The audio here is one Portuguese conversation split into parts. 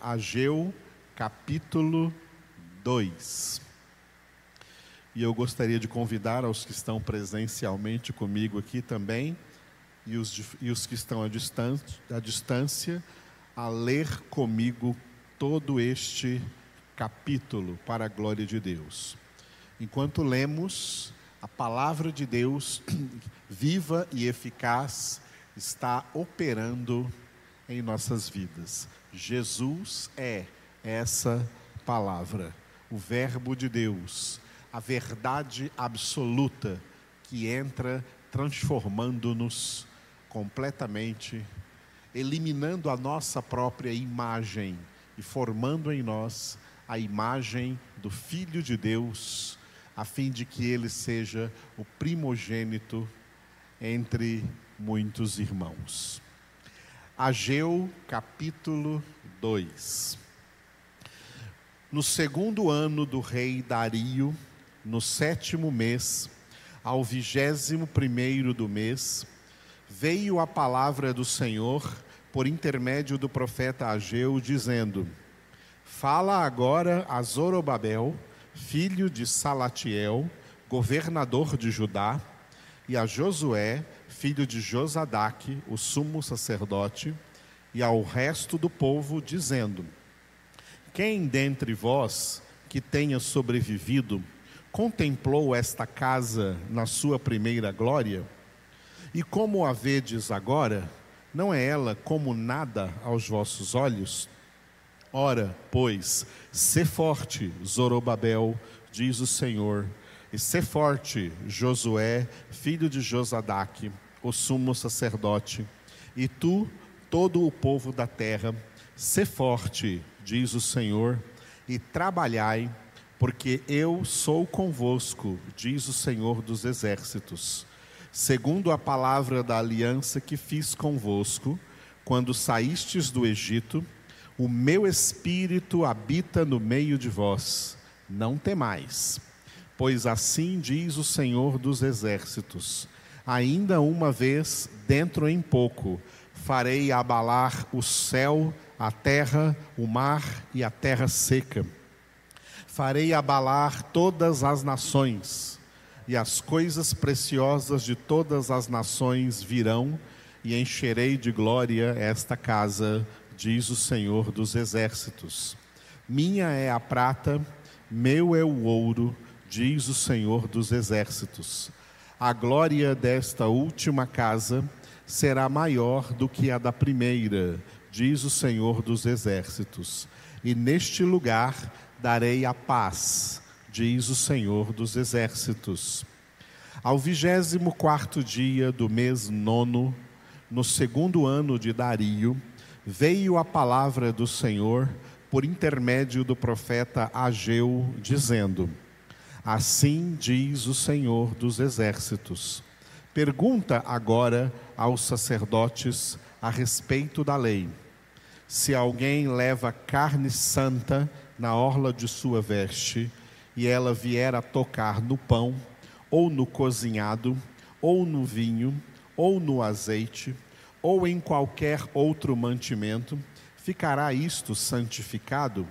Ageu, capítulo 2. E eu gostaria de convidar aos que estão presencialmente comigo aqui também, e os, e os que estão à distância, à distância, a ler comigo todo este capítulo para a glória de Deus. Enquanto lemos, a palavra de Deus, viva e eficaz, está operando em nossas vidas. Jesus é essa palavra, o Verbo de Deus, a verdade absoluta que entra transformando-nos completamente, eliminando a nossa própria imagem e formando em nós a imagem do Filho de Deus, a fim de que ele seja o primogênito entre muitos irmãos. Ageu capítulo 2. No segundo ano do rei Dario, no sétimo mês, ao vigésimo primeiro do mês, veio a palavra do Senhor por intermédio do profeta Ageu, dizendo: Fala agora a Zorobabel, filho de Salatiel, governador de Judá, e a Josué, filho de Josadaque, o sumo sacerdote, e ao resto do povo, dizendo: Quem dentre vós que tenha sobrevivido contemplou esta casa na sua primeira glória? E como a vedes agora, não é ela como nada aos vossos olhos? Ora, pois, sê forte, Zorobabel, diz o Senhor, e sê forte, Josué, filho de Josadaque, o sumo sacerdote, e tu, todo o povo da terra, sê forte, diz o Senhor, e trabalhai, porque eu sou convosco, diz o Senhor dos exércitos, segundo a palavra da aliança que fiz convosco, quando saístes do Egito, o meu espírito habita no meio de vós, não temais, pois assim diz o Senhor dos exércitos: ainda uma vez, dentro em pouco, farei abalar o céu, a terra, o mar e a terra seca. Farei abalar todas as nações, e as coisas preciosas de todas as nações virão, e encherei de glória esta casa, diz o Senhor dos exércitos. Minha é a prata, meu é o ouro, diz o Senhor dos exércitos. A glória desta última casa será maior do que a da primeira, diz o Senhor dos exércitos. E neste lugar darei a paz, diz o Senhor dos exércitos. Ao vigésimo quarto dia do mês nono, no segundo ano de Dario, veio a palavra do Senhor por intermédio do profeta Ageu, dizendo: Assim diz o Senhor dos exércitos. Pergunta agora aos sacerdotes a respeito da lei. Se alguém leva carne santa na orla de sua veste, e ela vier a tocar no pão, ou no cozinhado, ou no vinho, ou no azeite, ou em qualquer outro mantimento, ficará isto santificado?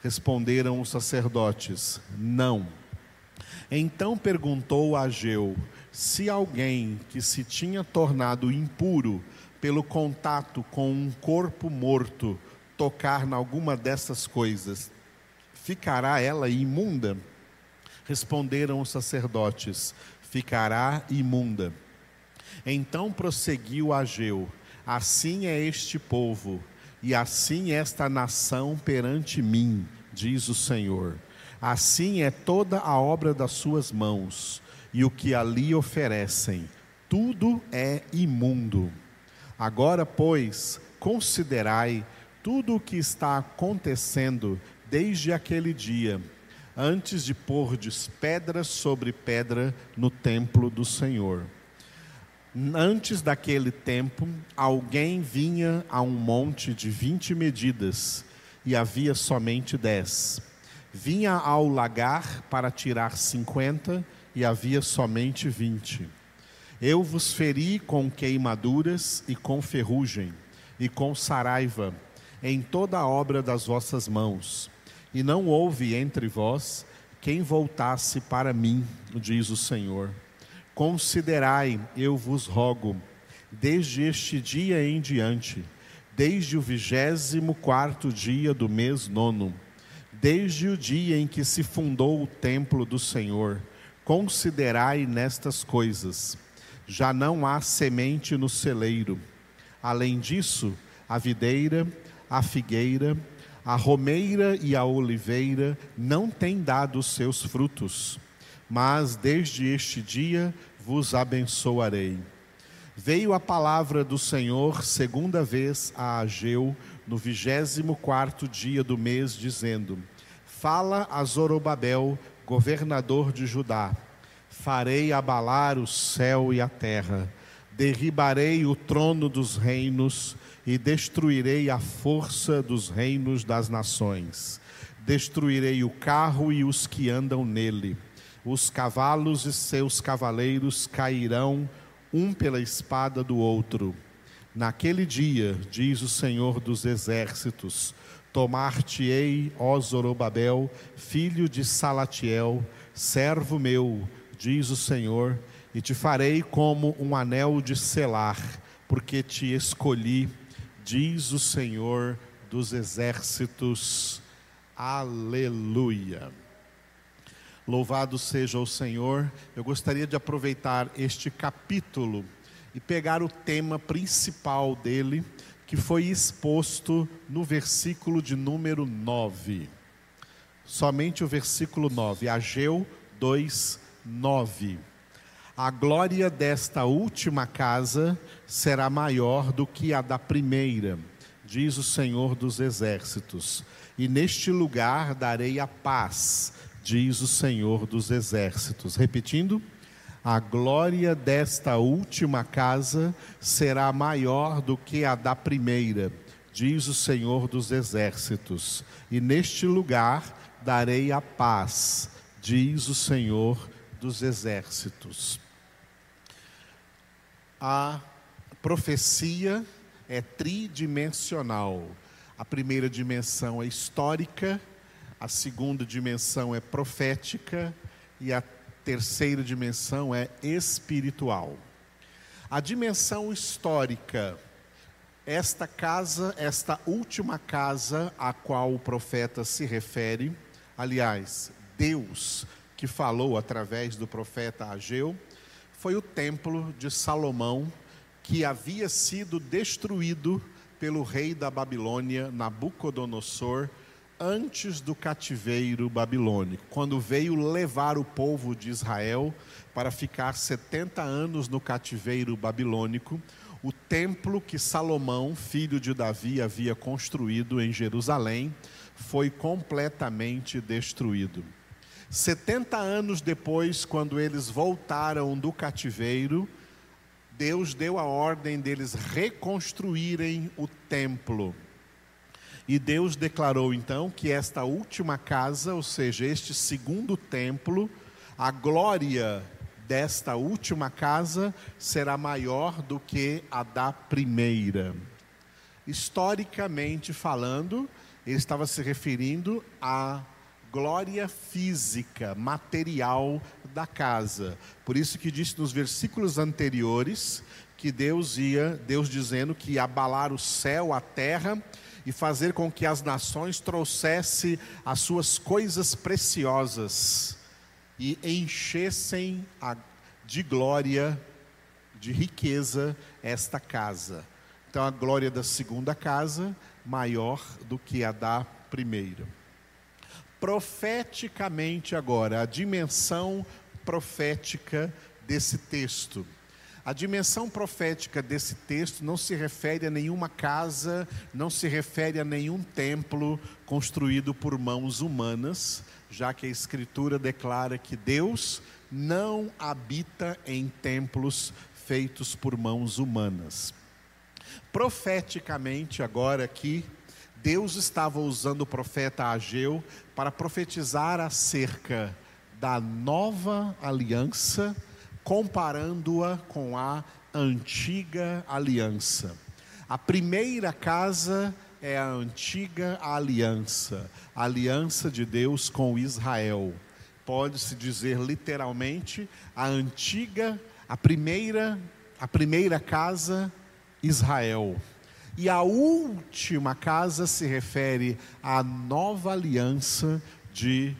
Responderam os sacerdotes: Não. Então perguntou a Ageu se alguém que se tinha tornado impuro pelo contato com um corpo morto tocar em alguma dessas coisas, ficará ela imunda? Responderam os sacerdotes: Ficará imunda. Então prosseguiu Ageu: Assim é este povo, e assim esta nação perante mim, diz o Senhor. Assim é toda a obra das suas mãos, e o que ali oferecem, tudo é imundo. Agora, pois, considerai tudo o que está acontecendo desde aquele dia, antes de pordes pedra sobre pedra no templo do Senhor Antes daquele tempo, alguém vinha a um monte de vinte medidas e havia somente dez. Vinha ao lagar para tirar cinquenta e havia somente vinte. Eu vos feri com queimaduras e com ferrugem e com saraiva, em toda a obra das vossas mãos. E não houve entre vós quem voltasse para mim, diz o Senhor. Considerai, eu vos rogo, desde este dia em diante, desde o vigésimo quarto dia do mês nono, desde o dia em que se fundou o templo do Senhor, considerai nestas coisas. Já não há semente no celeiro. Além disso, a videira, a figueira, a romeira e a oliveira não têm dado seus frutos, mas desde este dia vos abençoarei. Veio a palavra do Senhor segunda vez a Ageu, no vigésimo quarto dia do mês, dizendo: Fala a Zorobabel, governador de Judá: Farei abalar o céu e a terra, derribarei o trono dos reinos e destruirei a força dos reinos das nações. Destruirei o carro e os que andam nele. Os cavalos e seus cavaleiros cairão um pela espada do outro. Naquele dia, diz o Senhor dos exércitos, tomar-te-ei, ó Zorobabel, filho de Salatiel, servo meu, diz o Senhor, e te farei como um anel de selar, porque te escolhi diz o Senhor dos exércitos. Aleluia. Louvado seja o Senhor. Eu gostaria de aproveitar este capítulo e pegar o tema principal dele, que foi exposto no versículo de número 9. Somente o versículo 9, Ageu 2, 9. A glória desta última casa será maior do que a da primeira, diz o Senhor dos Exércitos. E neste lugar darei a paz, diz o Senhor dos Exércitos. Repetindo, a glória desta última casa será maior do que a da primeira, diz o Senhor dos Exércitos. E neste lugar darei a paz, diz o Senhor dos Exércitos a profecia é tridimensional. A primeira dimensão é histórica, a segunda dimensão é profética e a terceira dimensão é espiritual. A dimensão histórica, esta casa, esta última casa a qual o profeta se refere, aliás, Deus que falou através do profeta Ageu, foi o templo de Salomão, que havia sido destruído pelo rei da Babilônia, Nabucodonosor, antes do cativeiro babilônico, quando veio levar o povo de Israel para ficar 70 anos no cativeiro babilônico, o templo que Salomão, filho de Davi, havia construído em Jerusalém foi completamente destruído. 70 anos depois, quando eles voltaram do cativeiro, Deus deu a ordem deles reconstruírem o templo. E Deus declarou então que esta última casa, ou seja, este segundo templo, a glória desta última casa será maior do que a da primeira. Historicamente falando, ele estava se referindo a glória física, material da casa. Por isso que disse nos versículos anteriores que Deus ia, Deus dizendo que ia abalar o céu, a terra e fazer com que as nações trouxessem as suas coisas preciosas e enchessem a, de glória, de riqueza esta casa. Então a glória da segunda casa maior do que a da primeira profeticamente agora, a dimensão profética desse texto. A dimensão profética desse texto não se refere a nenhuma casa, não se refere a nenhum templo construído por mãos humanas, já que a Escritura declara que Deus não habita em templos feitos por mãos humanas. Profeticamente, agora aqui, Deus estava usando o profeta Ageu para profetizar acerca da nova aliança, comparando-a com a antiga aliança. A primeira casa é a antiga aliança, a aliança de Deus com Israel. Pode-se dizer literalmente a antiga, a primeira, a primeira casa Israel. E a última casa se refere à nova aliança de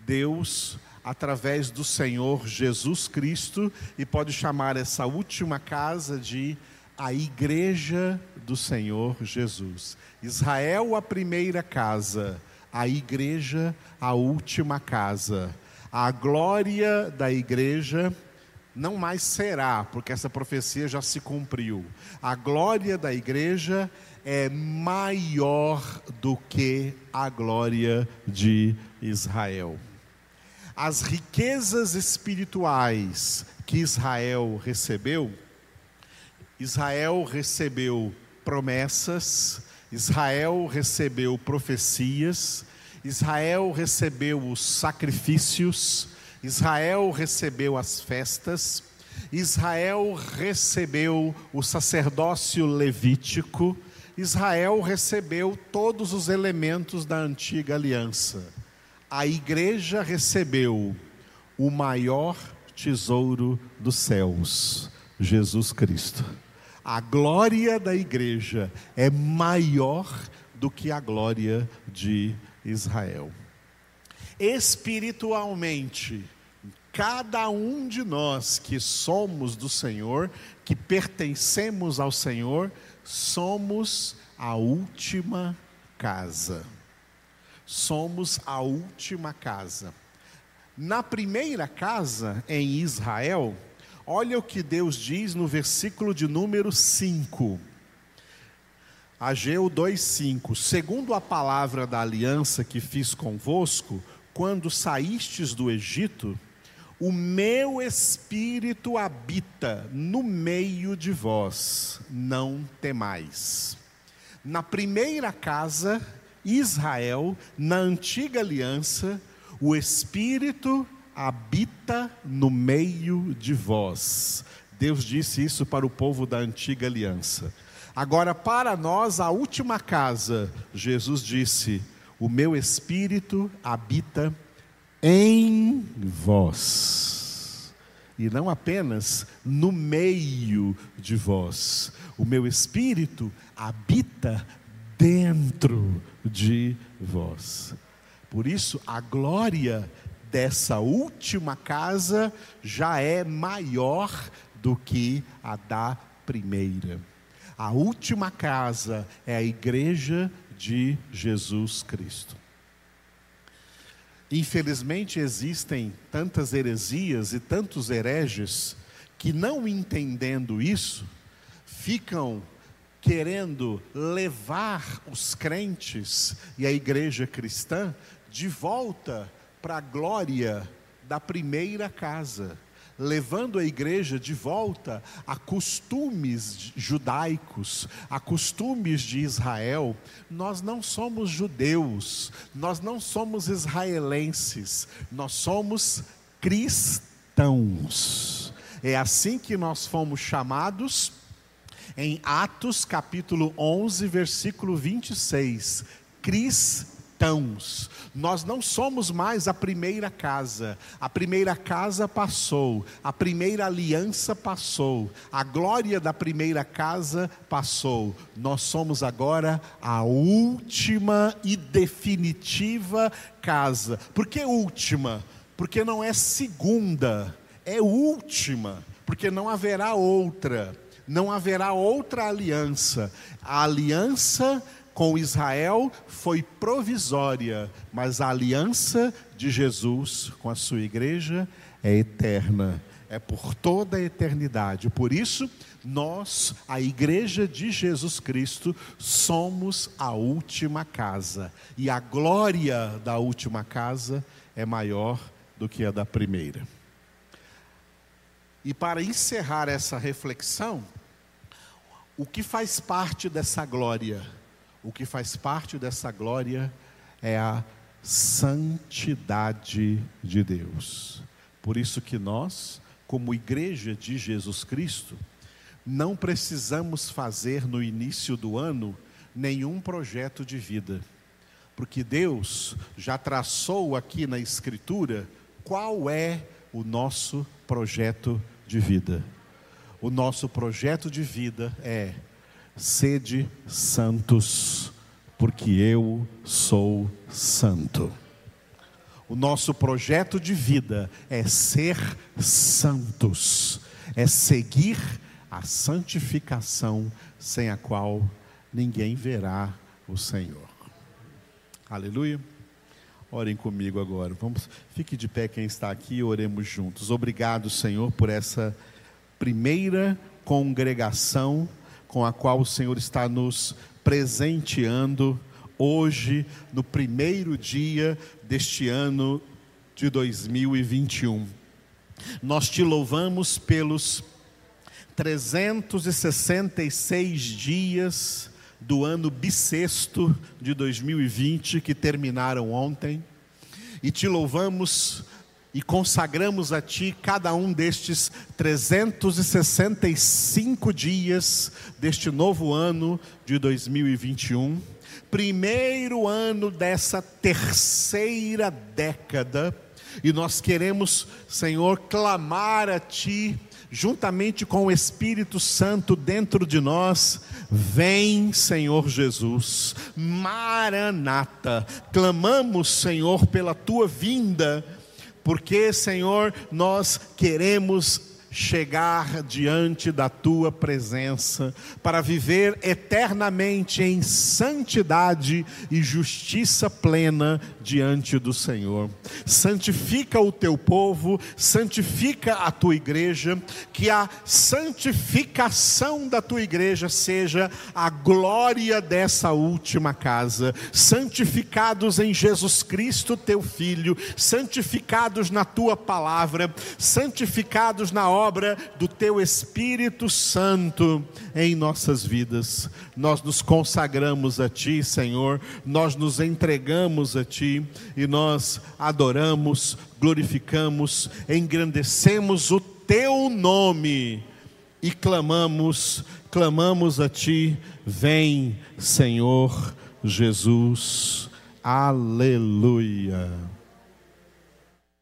Deus através do Senhor Jesus Cristo e pode chamar essa última casa de a igreja do Senhor Jesus. Israel, a primeira casa, a igreja, a última casa. A glória da igreja não mais será, porque essa profecia já se cumpriu. A glória da igreja é maior do que a glória de Israel. As riquezas espirituais que Israel recebeu, Israel recebeu promessas, Israel recebeu profecias, Israel recebeu os sacrifícios, Israel recebeu as festas, Israel recebeu o sacerdócio levítico, Israel recebeu todos os elementos da antiga aliança. A igreja recebeu o maior tesouro dos céus, Jesus Cristo. A glória da igreja é maior do que a glória de Israel espiritualmente, cada um de nós que somos do Senhor, que pertencemos ao Senhor, somos a última casa. Somos a última casa. Na primeira casa, em Israel, olha o que Deus diz no versículo de número 5. Ageu 2,5: Segundo a palavra da aliança que fiz convosco, quando saístes do Egito, o meu espírito habita no meio de vós, não temais. Na primeira casa, Israel, na antiga aliança, o espírito habita no meio de vós. Deus disse isso para o povo da antiga aliança. Agora, para nós, a última casa, Jesus disse: o meu espírito habita em vós. E não apenas no meio de vós. O meu espírito habita dentro de vós. Por isso, a glória dessa última casa já é maior do que a da primeira. A última casa é a igreja de Jesus Cristo. Infelizmente existem tantas heresias e tantos hereges que, não entendendo isso, ficam querendo levar os crentes e a igreja cristã de volta para a glória da primeira casa levando a igreja de volta a costumes judaicos, a costumes de Israel. Nós não somos judeus, nós não somos israelenses, nós somos cristãos. É assim que nós fomos chamados em Atos capítulo 11, versículo 26. Cristãos. Nós não somos mais a primeira casa. A primeira casa passou, a primeira aliança passou, a glória da primeira casa passou. Nós somos agora a última e definitiva casa. Por que última? Porque não é segunda, é última, porque não haverá outra. Não haverá outra aliança. A aliança com Israel foi provisória, mas a aliança de Jesus com a sua igreja é eterna, é por toda a eternidade. Por isso, nós, a igreja de Jesus Cristo, somos a última casa, e a glória da última casa é maior do que a da primeira. E para encerrar essa reflexão, o que faz parte dessa glória? o que faz parte dessa glória é a santidade de Deus. Por isso que nós, como igreja de Jesus Cristo, não precisamos fazer no início do ano nenhum projeto de vida. Porque Deus já traçou aqui na Escritura qual é o nosso projeto de vida. O nosso projeto de vida é sede santos, porque eu sou santo. O nosso projeto de vida é ser santos, é seguir a santificação sem a qual ninguém verá o Senhor. Aleluia. Orem comigo agora. Vamos, fique de pé quem está aqui e oremos juntos. Obrigado, Senhor, por essa primeira congregação com a qual o Senhor está nos presenteando hoje, no primeiro dia deste ano de 2021. Nós te louvamos pelos 366 dias do ano bissexto de 2020 que terminaram ontem, e te louvamos e consagramos a Ti cada um destes 365 dias deste novo ano de 2021 primeiro ano dessa terceira década, e nós queremos, Senhor, clamar a Ti, juntamente com o Espírito Santo dentro de nós, vem, Senhor Jesus, Maranata, clamamos, Senhor, pela Tua vinda, porque, Senhor, nós queremos chegar diante da tua presença, para viver eternamente em santidade e justiça plena diante do Senhor. Santifica o teu povo, santifica a tua igreja, que a santificação da tua igreja seja a glória dessa última casa. Santificados em Jesus Cristo, teu filho, santificados na tua palavra, santificados na obra do teu Espírito Santo em nossas vidas. Nós nos consagramos a ti, Senhor, nós nos entregamos a e nós adoramos, glorificamos, engrandecemos o teu nome e clamamos, clamamos a ti, vem, Senhor Jesus. Aleluia.